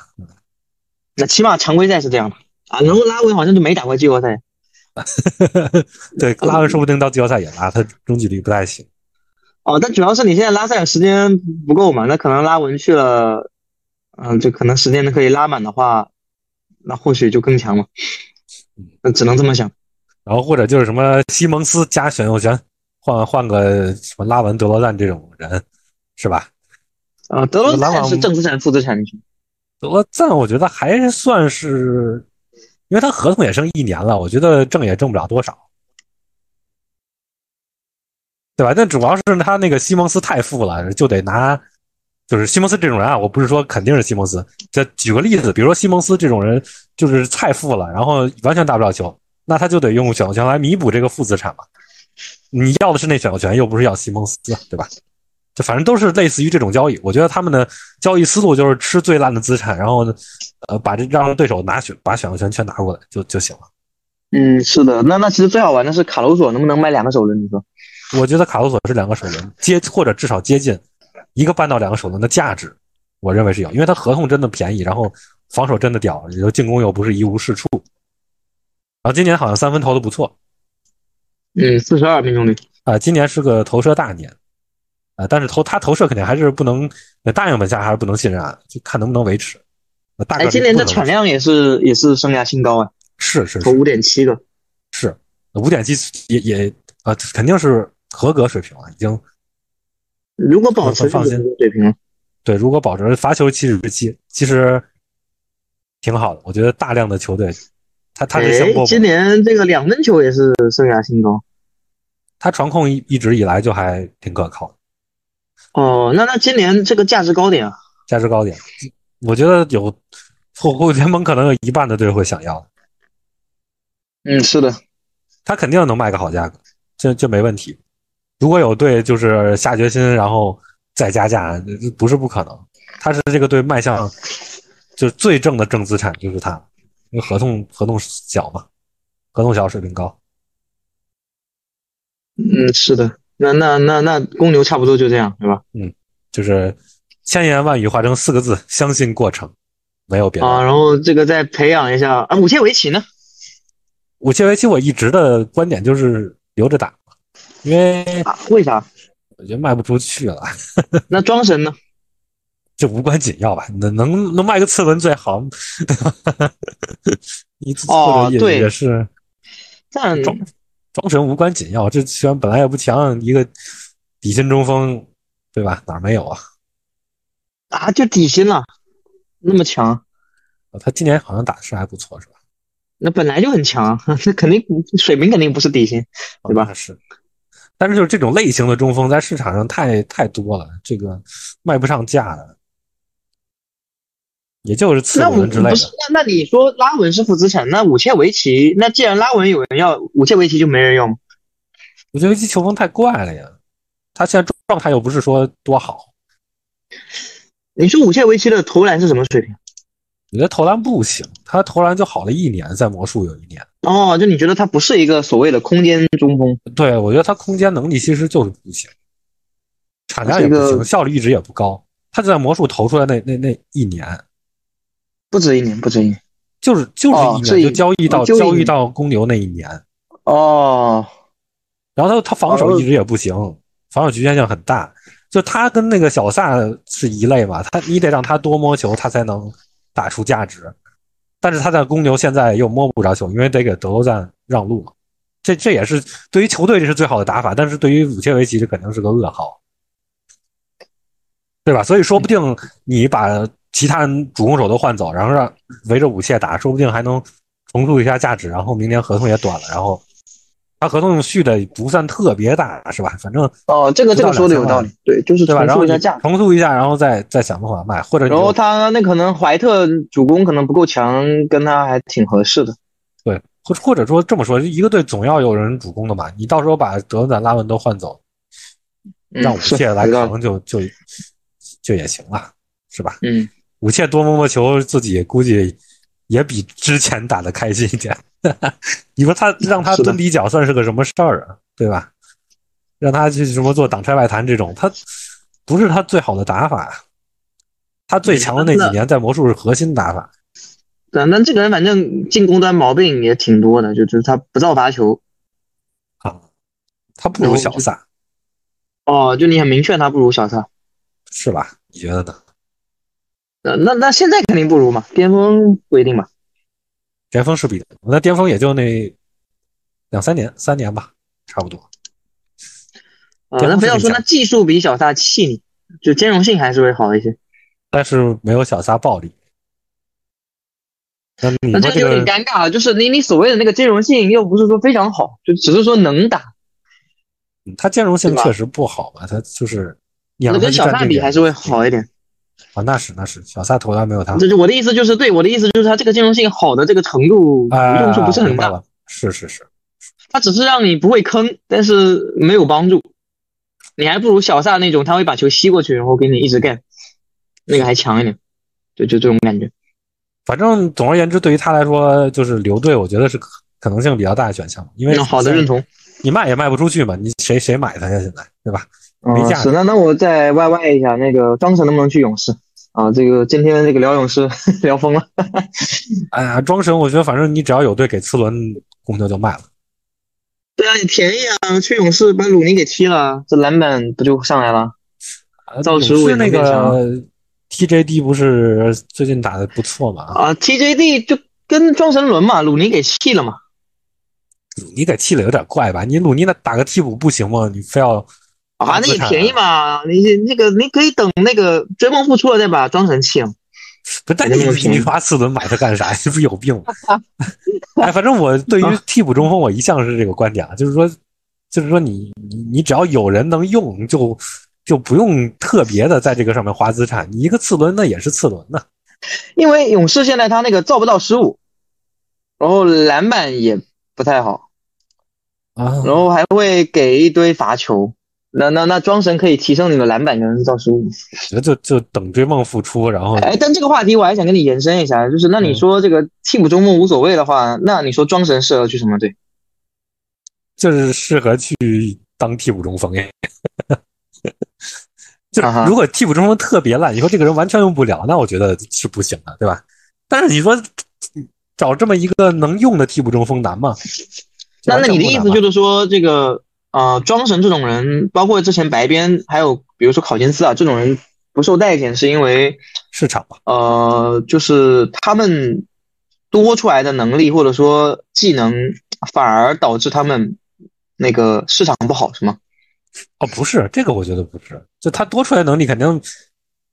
那起码常规赛是这样的啊，然后拉文好像就没打过季后赛。对，拉文说不定到季后赛也拉，他中距离不太行。哦，但主要是你现在拉塞尔时间不够嘛，那可能拉文去了，嗯，就可能时间可以拉满的话。那或许就更强了，那只能这么想。然后或者就是什么西蒙斯加选秀权，换换个什么拉文德罗赞这种人，是吧？啊，德罗赞是正资产、负资产？德罗赞我觉得还算是，因为他合同也剩一年了，我觉得挣也挣不了多少，对吧？但主要是他那个西蒙斯太富了，就得拿。就是西蒙斯这种人啊，我不是说肯定是西蒙斯。这举个例子，比如说西蒙斯这种人就是太富了，然后完全打不了球，那他就得用选秀权来弥补这个负资产嘛。你要的是那选秀权，又不是要西蒙斯，对吧？就反正都是类似于这种交易。我觉得他们的交易思路就是吃最烂的资产，然后呃把这让对手拿选把选秀权全拿过来就就行了。嗯，是的。那那其实最好玩的是卡鲁索能不能卖两个首轮？你说？我觉得卡鲁索是两个首轮接或者至少接近。一个半到两个首轮的价值，我认为是有，因为他合同真的便宜，然后防守真的屌，也就进攻又不是一无是处。然后今年好像三分投的不错，嗯，四十二命中率啊，今年是个投射大年啊，但是投他投射肯定还是不能，大样本下还是不能信任啊，就看能不能维持。大哎，今年的产量也是也是生涯新高啊，是是投五点七个，是五点七也也啊，肯定是合格水平了，已经。如果保持放心水平，对，如果保持罚球七十七，其实挺好的。我觉得大量的球队，他他是哎，今年这个两分球也是生涯新高。他传控一一直以来就还挺可靠的。哦，那那今年这个价值高点啊？价值高点，我觉得有后后联盟可能有一半的队会想要。嗯，是的，他肯定能卖个好价格，这这没问题。如果有队就是下决心，然后再加价，不是不可能。他是这个队卖向就是最正的正资产，就是他，因为合同合同小嘛，合同小，水平高。嗯，是的，那那那那公牛差不多就这样，对吧？嗯，就是千言万语化成四个字：相信过程，没有别的。啊，然后这个再培养一下啊，五切围棋呢？五切围棋，我一直的观点就是留着打，因为啊，为啥？我觉得卖不出去了。那庄神呢？就无关紧要吧，能能能卖个次文最好。一次哦，对，也是。但庄庄神无关紧要，这虽然本来也不强，一个底薪中锋，对吧？哪没有啊？啊，就底薪了，那么强。他今年好像打的是还不错，是吧？那本来就很强，那肯定水平肯定不是底薪，对吧？是。但是就是这种类型的中锋在市场上太太多了，这个卖不上价的。也就是次文之类的。不是，那那你说拉文是负资产，那五切维奇，那既然拉文有人要，五切维奇就没人要吗？武切维奇球风太怪了呀，他现在状态又不是说多好。你说五切维奇的投篮是什么水平？我觉得投篮不行，他投篮就好了一年，在魔术有一年。哦，就你觉得他不是一个所谓的空间中锋？对，我觉得他空间能力其实就是不行，产量也不行，效率一直也不高。他就在魔术投出来那那那一年。不止一年，不止一年，就是就是一年，就交易到交易到公牛那一年。哦，然后他他防守一直也不行，防守局限性很大。就他跟那个小萨是一类嘛，他你得让他多摸球，他才能打出价值。但是他在公牛现在又摸不着球，因为得给德罗赞让路。这这也是对于球队这是最好的打法，但是对于武切维奇这肯定是个噩耗，对吧？所以说不定你把。其他人主攻手都换走，然后让围着武切打，说不定还能重塑一下价值。然后明年合同也短了，然后他合同续的不算特别大，是吧？反正哦，这个这个说的有道理，对，就是重塑一下价，重塑一下，然后再再想办法卖，或者然后他那可能怀特主攻可能不够强，跟他还挺合适的。对，或或者说这么说，一个队总要有人主攻的嘛。你到时候把德赞、拉文都换走，让武切来扛就就就也行了，是吧？嗯。武切多摸摸球，自己估计也比之前打的开心一点。你说他让他蹲底角算是个什么事儿啊？对吧？让他去什么做挡拆外弹这种，他不是他最好的打法。他最强的那几年在魔术是核心打法。对，那这个人反正进攻端毛病也挺多的，就就是他不造罚球。啊，他不如小萨。哦，就你很明确他不如小萨，是吧？你觉得呢？那那那现在肯定不如嘛，巅峰不一定嘛。巅峰是比那巅峰也就那两三年，三年吧，差不多。啊，那不要说那技术比小撒细腻，就兼容性还是会好一些。但是没有小撒暴力。那这就有点尴尬了，就是你你所谓的那个兼容性又不是说非常好，就只是说能打。他兼容性确实不好吧，他就是那跟小萨比还是会好一点。啊，那是那是，小萨投篮没有他。这就我的意思，就是对我的意思就是他这个兼容性好的这个程度用处不是很大。是是是，他只是让你不会坑，但是没有帮助。你还不如小萨那种，他会把球吸过去，然后给你一直干，那个还强一点。就就这种感觉。反正总而言之，对于他来说，就是留队，我觉得是可能性比较大的选项，因为好的认同。你卖也卖不出去嘛，你谁谁买他呀？现在对吧？哦，是那那我再 Y Y 一下，那个庄神能不能去勇士啊？这个今天这个聊勇士 聊疯了。哎呀，庄神，我觉得反正你只要有队给次轮，公牛就卖了。对啊，你便宜啊，去勇士把鲁尼给踢了，这篮板不就上来了？造失误那个 T J D 不是最近打的不错嘛？啊，T J D 就跟庄神轮嘛，鲁尼给弃了嘛。鲁尼给弃了有点怪吧？你鲁尼那打个替补不行吗？你非要。啊，那也便宜嘛，你那个你可以等那个追梦复出了再把装神弃了。不，但你你花四轮买它干啥？这不是有病吗？哎，反正我对于替补中锋，我一向是这个观点啊，就是说，就是说你你你只要有人能用，就就不用特别的在这个上面花资产。你一个次轮那也是次轮呢。因为勇士现在他那个造不到失误，然后篮板也不太好啊，然后还会给一堆罚球。那那那庄神可以提升你的篮板跟造失误，那就就等追梦复出，然后哎，但这个话题我还想跟你延伸一下，就是那你说这个替补中锋无所谓的话，那你说庄神适合去什么队？就是适合去当替补中锋耶。就如果替补中锋特别烂，以后这个人完全用不了，那我觉得是不行的，对吧？但是你说找这么一个能用的替补中锋难吗？那那你的意思就是说这个？啊，庄神这种人，包括之前白边，还有比如说考金斯啊，这种人不受待见，是因为市场吧？呃，就是他们多出来的能力或者说技能，反而导致他们那个市场不好，是吗？哦，不是，这个我觉得不是，就他多出来能力肯定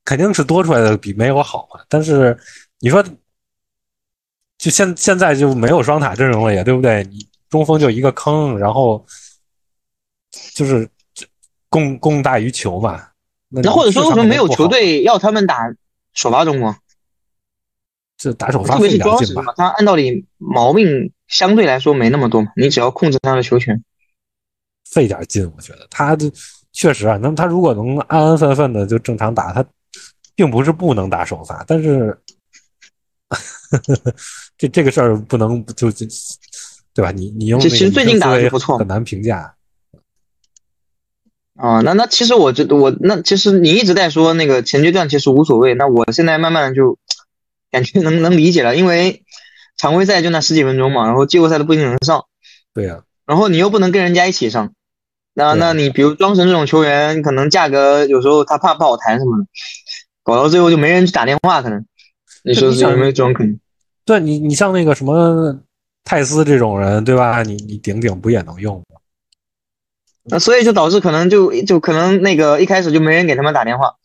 肯定是多出来的比没有好嘛。但是你说，就现现在就没有双塔阵容了，也对不对？你中锋就一个坑，然后。就是供供大于求吧，那或者说为什么没有球队要他们打首发中锋？这打首发特别是庄神嘛，他按道理毛病相对来说没那么多嘛，你只要控制他的球权，费点劲，我觉得他这确实啊，那他如果能安安分分的就正常打，他并不是不能打首发，但是 这这个事儿不能就就对吧？你你用其实最近打的不错，很难评价。啊，那那其实我觉得我那其实你一直在说那个前阶段其实无所谓，那我现在慢慢就感觉能能理解了，因为常规赛就那十几分钟嘛，然后季后赛都不一定能上。对呀，然后你又不能跟人家一起上，那那你比如庄神这种球员，可能价格有时候他怕不好谈什么的，搞到最后就没人去打电话，可能你说是有没有这种可能？对你，你像那个什么泰斯这种人，对吧？你你顶顶不也能用？那所以就导致可能就就可能那个一开始就没人给他们打电话，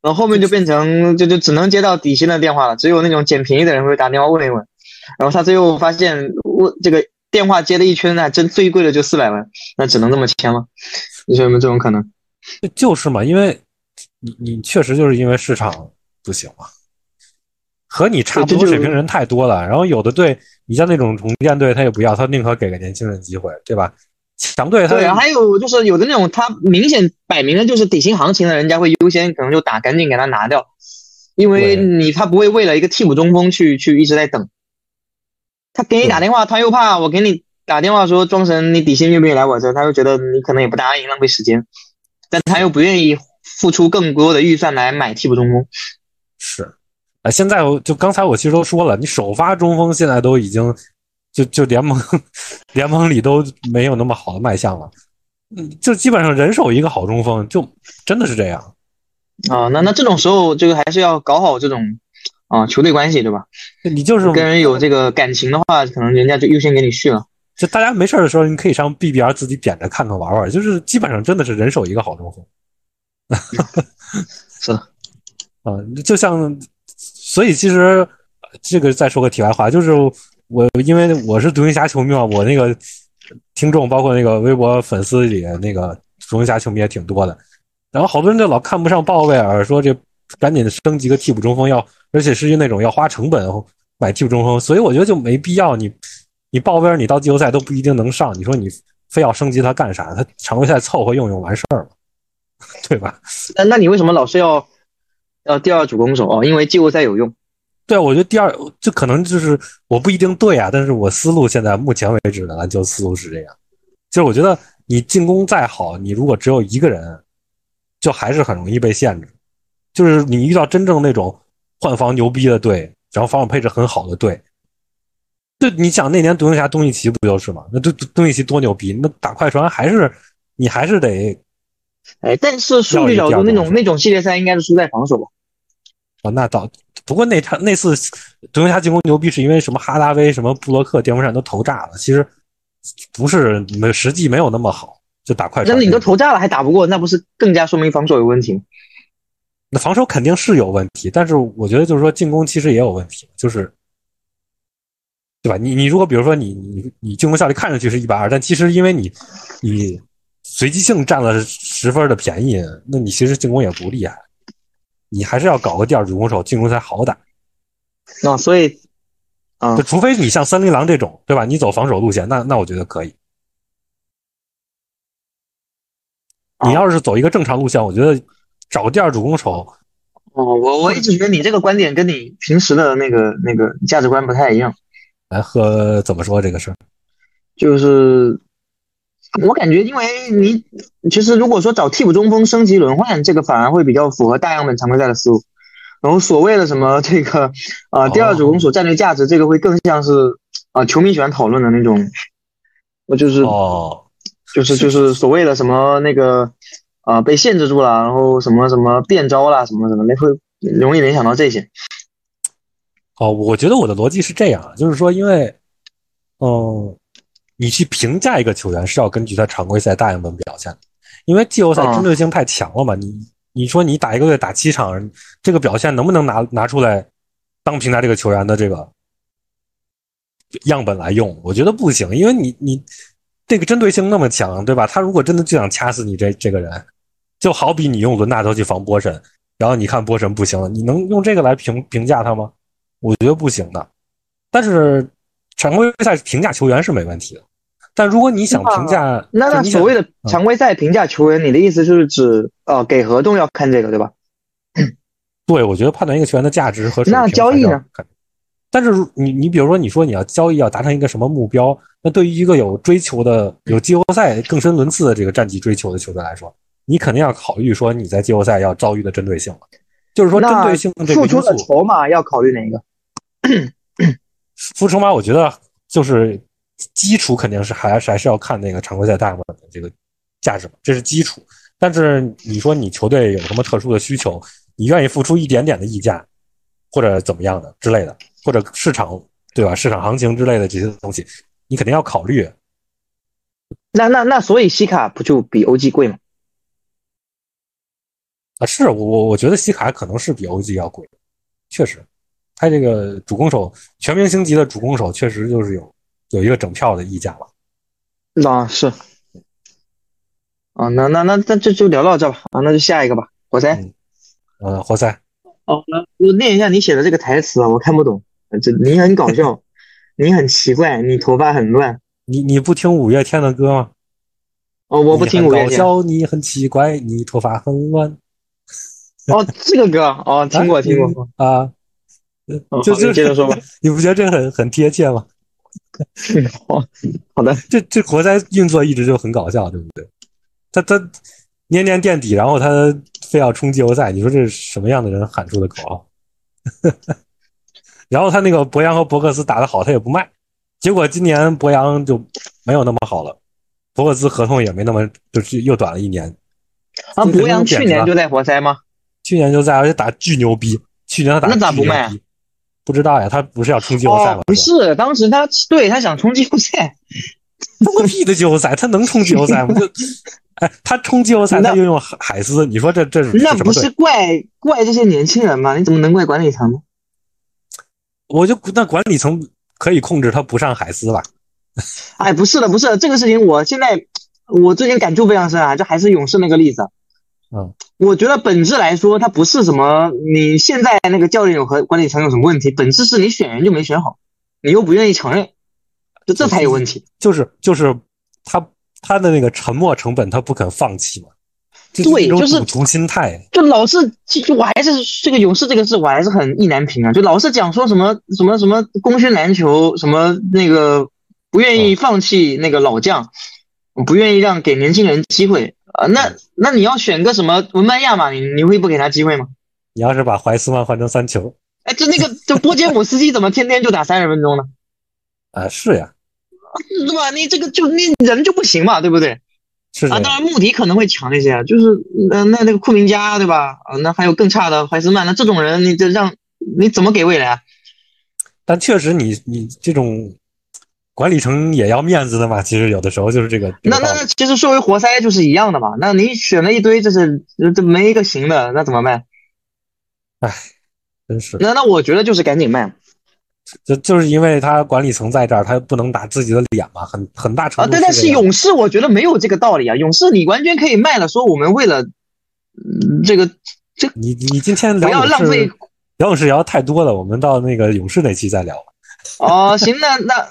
然后后面就变成就就只能接到底薪的电话了，只有那种捡便宜的人会打电话问一问，然后他最后发现问这个电话接了一圈呢，真最贵的就四百万，那只能这么签了。你说有没有这种可能？就是嘛，因为你你确实就是因为市场不行嘛，和你差不多水平人太多了，然后有的队你像那种重建队他也不要，他宁可给个年轻人机会，对吧？强队对，还有就是有的那种，他明显摆明了就是底薪行情的，人家会优先可能就打，赶紧给他拿掉，因为你他不会为了一个替补中锋去去一直在等，他给你打电话，他又怕我给你打电话说庄神你底薪愿不愿意来我这，他又觉得你可能也不答应，浪费时间，但他又不愿意付出更多的预算来买替补中锋。是，啊，现在就刚才我其实都说了，你首发中锋现在都已经。就就联盟 联盟里都没有那么好的卖相了，嗯，就基本上人手一个好中锋，就真的是这样啊。那那这种时候，这个还是要搞好这种啊球队关系，对吧？你就是跟人有这个感情的话，可能人家就优先给你续了。就大家没事的时候，你可以上 BBR 自己点着看看玩玩，就是基本上真的是人手一个好中锋。是的啊，就像所以其实这个再说个题外话，就是。我因为我是独行侠球迷嘛，我那个听众包括那个微博粉丝里那个独行侠球迷也挺多的，然后好多人就老看不上鲍威尔，说这赶紧升级个替补中锋要，而且是那种要花成本买替补中锋，所以我觉得就没必要。你你鲍威尔你到季后赛都不一定能上，你说你非要升级他干啥？他常规赛凑合用用完事儿了，对吧？那那你为什么老是要要第二主攻手哦？因为季后赛有用。对啊，我觉得第二就可能就是我不一定对啊，但是我思路现在目前为止的篮球思路是这样，就是我觉得你进攻再好，你如果只有一个人，就还是很容易被限制。就是你遇到真正那种换防牛逼的队，然后防守配置很好的队，就，你想那年独行侠东契奇不就是吗？那东东契奇多牛逼，那打快船还是你还是得，哎，但是数据角度那种那种系列赛应该是输在防守吧？哦，那倒。不过那场那次独行侠进攻牛逼，是因为什么哈达威、什么布洛克、电风扇都投炸了。其实不是没实际没有那么好，就打快船。那你都投炸了还打不过，那不是更加说明防守有问题吗？那防守肯定是有问题，但是我觉得就是说进攻其实也有问题，就是对吧？你你如果比如说你你你进攻效率看上去是一百二，但其实因为你你随机性占了十分的便宜，那你其实进攻也不厉害。你还是要搞个第二主攻手，进攻才好打。那所以，啊，就除非你像森林狼这种，对吧？你走防守路线，那那我觉得可以。你要是走一个正常路线，我觉得找个第二主攻手。哦，我我一直觉得你这个观点跟你平时的那个那个价值观不太一样。来，和怎么说这个事儿？就是我感觉，因为你其实如果说找替补中锋升级轮换，这个反而会比较符合大样本常规赛的思路。然后所谓的什么这个啊第二主攻手战略价值，这个会更像是啊球迷喜欢讨论的那种，我就是哦，就是就是所谓的什么那个啊被限制住了，然后什么什么变招啦什么什么，那会容易联想到这些。哦，我觉得我的逻辑是这样，就是说，因为嗯，你去评价一个球员是要根据他常规赛大样本表现的，因为季后赛针对性太强了嘛，你。你说你打一个月打七场，这个表现能不能拿拿出来当评价这个球员的这个样本来用？我觉得不行，因为你你这个针对性那么强，对吧？他如果真的就想掐死你这这个人，就好比你用伦纳德去防波神，然后你看波神不行了，你能用这个来评评价他吗？我觉得不行的。但是常规赛评价球员是没问题的。但如果你想评价，那那所谓的常规赛评价球员，你的意思就是指呃给合同要看这个对吧？对，我觉得判断一个球员的价值和那交易呢？但是你你比如说你说你要交易要达成一个什么目标，那对于一个有追求的有季后赛更深轮次的这个战绩追求的球队来说，你肯定要考虑说你在季后赛要遭遇的针对性了。就是说针对性这个付出的筹码要考虑哪一个？付出筹码，我觉得就是。基础肯定是还是还是要看那个常规赛大部分的这个价值，这是基础。但是你说你球队有什么特殊的需求，你愿意付出一点点的溢价，或者怎么样的之类的，或者市场对吧？市场行情之类的这些东西，你肯定要考虑。那那那，所以西卡不就比 OG 贵吗？啊，是我我觉得西卡可能是比 OG 要贵，确实，他这个主攻手全明星级的主攻手确实就是有。有一个整票的溢价了，那是啊，那那那那这就聊到这吧啊，那就下一个吧，活塞，呃，活塞，哦，我念一下你写的这个台词啊，我看不懂，这你很搞笑，你很奇怪，你头发很乱，你你不听五月天的歌吗？哦，我不听五月天。搞笑，你很奇怪，你头发很乱。哦，这个歌哦，听过听过啊，就就接着说吧，你不觉得这个很很贴切吗？好好的，这这活塞运作一直就很搞笑，对不对？他他年年垫底，然后他非要冲季后赛，你说这是什么样的人喊出的口号？然后他那个博扬和博克斯打得好，他也不卖，结果今年博扬就没有那么好了，博克斯合同也没那么，就是又短了一年。啊，博扬去年就在活塞吗？去年就在，而且打巨牛逼。去年他打那咋不卖？不知道呀，他不是要冲季后赛吗？不是，当时他对他想冲季后赛，冲个屁的季后赛，他能冲季后赛吗？就，哎，他冲季后赛，他又用海海斯，你说这这是那不是怪怪这些年轻人吗？你怎么能怪管理层呢？我就那管理层可以控制他不上海斯吧？哎，不是的，不是这个事情，我现在我最近感触非常深啊，就还是勇士那个例子。嗯，我觉得本质来说，它不是什么你现在那个教练有和管理层有什么问题，本质是你选人就没选好，你又不愿意承认，就这才有问题。就是就是他他的那个沉默成本，他不肯放弃嘛。对，就是赌徒心态。就老是就我还是这个勇士这个事，我还是很意难平啊。就老是讲说什么什么什么功勋篮球，什么那个不愿意放弃那个老将，不愿意让给年轻人机会。啊，那那你要选个什么文班亚马，你你会不给他机会吗？你要是把怀斯曼换成三球，哎，就那个 就波杰姆斯基怎么天天就打三十分钟呢？啊，是呀，对吧？你这个就你人就不行嘛，对不对？是啊，当然穆迪可能会强一些，就是那那那个库明加，对吧？啊，那还有更差的怀斯曼，那这种人你这让你怎么给未来？但确实，你你这种管理层也要面子的嘛。其实有的时候就是这个。那那那，其实作为活塞就是一样的嘛。那你选了一堆，就是这没一个行的，那怎么办？唉，真是。那那我觉得就是赶紧卖。就就是因为他管理层在这儿，他不能打自己的脸嘛，很很大程度。啊，但但是勇士我觉得没有这个道理啊。勇士你完全可以卖了，说我们为了这个这。你你今天不要浪费。聊勇士聊太多了，我们到那个勇士那期再聊。哦，行，那那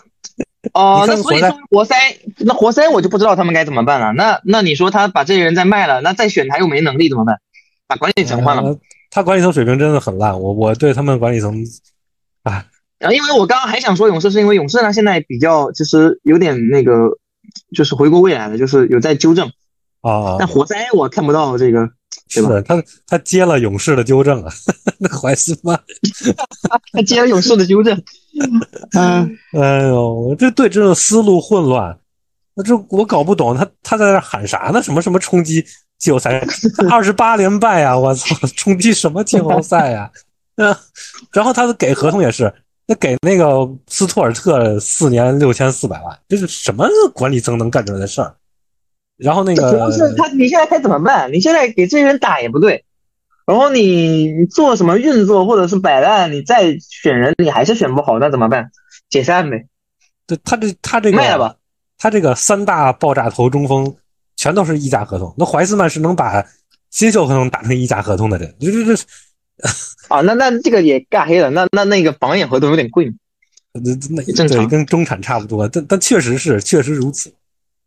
哦，那所以说活塞，那活塞我就不知道他们该怎么办了。那那你说他把这些人再卖了，那再选他又没能力怎么办？把管理层换了。他管理层水平真的很烂，我我对他们管理层，啊，然后因为我刚刚还想说勇士，是因为勇士呢现在比较就是有点那个，就是回过未来的，就是有在纠正啊。但活塞我看不到这个。是他，他接了勇士的纠正啊，那怀斯曼，他接了勇士的纠正。嗯，哎呦，这对这种思路混乱，那这我搞不懂，他他在那喊啥呢？什么什么冲击季后赛，二十八连败呀！我操，冲击什么季后赛呀？嗯，然后他给合同也是，那给那个斯图尔特四年六千四百万，这是什么管理层能干出来的事儿？然后那个主要是他，你现在该怎么办？你现在给这些人打也不对，然后你做什么运作或者是摆烂，你再选人你还是选不好，那怎么办？解散呗。对他这他这个卖了吧？他这个三大爆炸头中锋全都是溢价合同，那怀斯曼是能把新秀合同打成溢价合同的人，这这这啊，那那这个也尬黑了，那那那个榜眼合同有点贵那那正常跟中产差不多，但但确实是确实如此。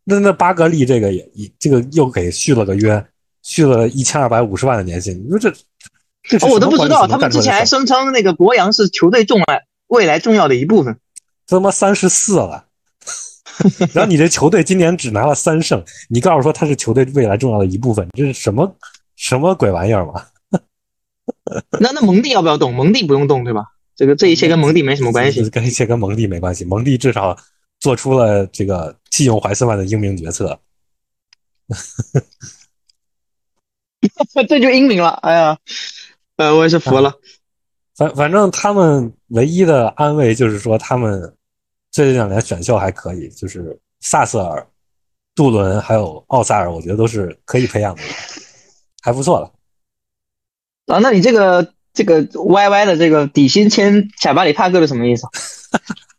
那那巴格利这个也也这个又给续了个约，续了一千二百五十万的年薪。你说这这我都不知道，他们之前还声称那个博扬是球队重来未来重要的一部分。他妈三十四了，然后你这球队今年只拿了三胜，你告诉说他是球队未来重要的一部分，这是什么什么鬼玩意儿嘛？那那蒙蒂要不要动？蒙蒂不用动对吧？这个这一切跟蒙蒂没什么关系，跟一切跟蒙蒂没关系。蒙蒂至少。做出了这个弃用怀斯曼的英明决策，这就英明了。哎呀，呃，我也是服了。反反正他们唯一的安慰就是说，他们这两年选秀还可以，就是萨瑟尔、杜伦还有奥萨尔，我觉得都是可以培养的，还不错了。啊，那你这个这个 YY 的这个底薪签贾巴里帕克是什么意思？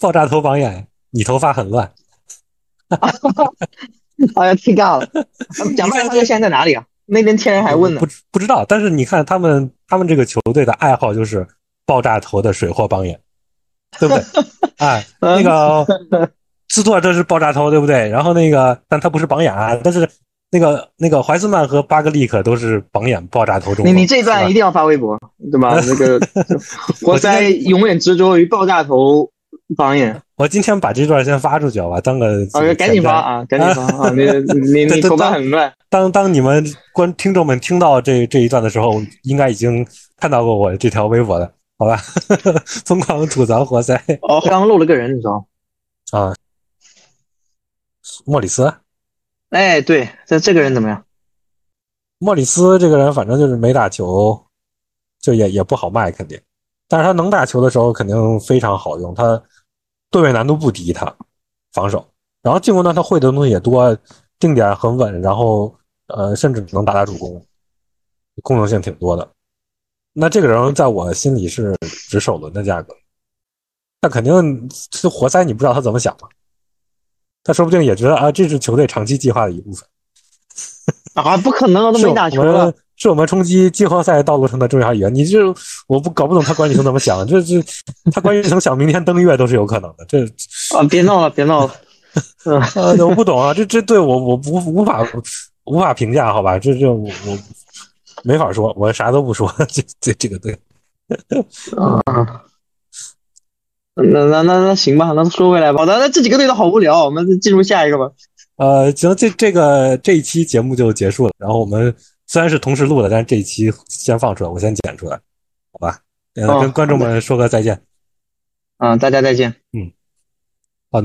爆炸头榜眼，你头发很乱。哎呀，听尬了！贾巴里帕克现在在哪里啊？那边天人还问呢。不不知道，但是你看他们，他们这个球队的爱好就是爆炸头的水货榜眼，对不对？哎，那个制作这是爆炸头，对不对？然后那个，但他不是榜眼啊。但是那个那个怀斯曼和巴格利克都是榜眼爆炸头中。你你这段一定要发微博，对吧？那个 活塞永远执着于爆炸头。榜眼，我今天把这段先发出去，好吧？当个啊，赶紧发啊，赶紧发啊！你 你你头发很乱。当当你们观听众们听到这这一段的时候，应该已经看到过我这条微博了，好吧？疯狂吐槽活塞。哦，刚刚漏了个人，你知道吗？啊，莫里斯。哎，对，这这个人怎么样？莫里斯这个人，反正就是没打球，就也也不好卖，肯定。但是他能打球的时候，肯定非常好用。他。对位难度不低，他防守，然后进攻端他会的东西也多，定点很稳，然后呃，甚至能打打主攻，功能性挺多的。那这个人在我心里是值首轮的价格，那肯定是活塞，你不知道他怎么想的，他说不定也觉得啊，这是球队长期计划的一部分。啊，不可能，都没打球了。是我们冲击季后赛道路上的重要一员。你这我不搞不懂他管理层怎么想，这这他管理层想明天登月都是有可能的。这啊，别闹了，别闹了。嗯，我不懂啊，这这对我我不无法无法评价，好吧？这这我我没法说，我啥都不说。这这这个对啊，那那那那行吧，那说回来吧。那，那这几个队都好无聊，我们进入下一个吧。呃，行，这这个这一期节目就结束了，然后我们。虽然是同时录的，但是这一期先放出来，我先剪出来，好吧？跟观众们说个再见。嗯，大家再见。嗯。